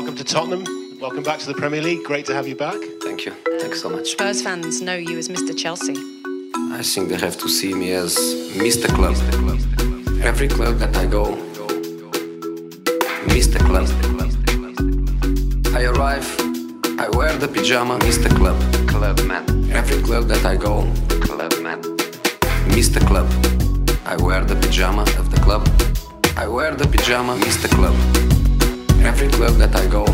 welcome to Tottenham. Welcome back to the Premier League. Great to have you back. Thank you. Thanks so much. Spurs fans know you as Mr. Chelsea. I think they have to see me as Mr. Club. Every club that I go, Mr. Club. I arrive, I wear the pyjama, Mr. Club. Club man. Every club that I go, Club man. Mr. Club. I wear the pyjama of the club. I wear the pyjama, Mr. Club. Every club that I go,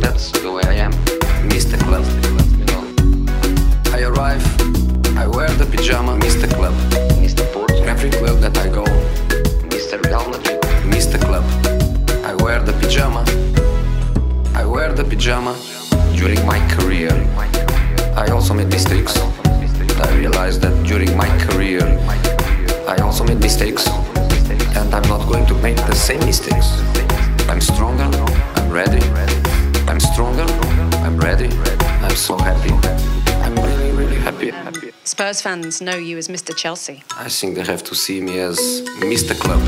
that's the way I am, Mr. Club. I arrive, I wear the pyjama, Mr. Club. Mr. Porto. Every club that I go, Mr. Real. Mr. Club. I wear the pyjama. I wear the pyjama during my career. I also made mistakes. I realized that during my career, I also made mistakes. And I'm not going to make the same mistakes. So happy. I'm really, really happy. Spurs fans know you as Mr. Chelsea. I think they have to see me as Mr. Club.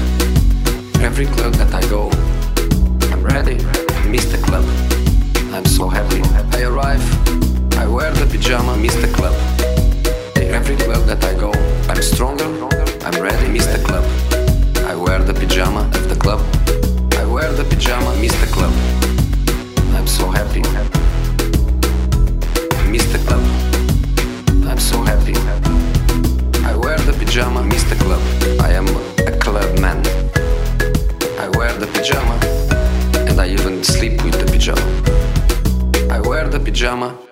Every club that I go, I'm ready, Mr. Club. I'm so happy. I arrive, I wear the pyjama, Mr. pajama, Mr. Club. I am a club man. I wear the pajama, and I even sleep with the pajama. I wear the pajama.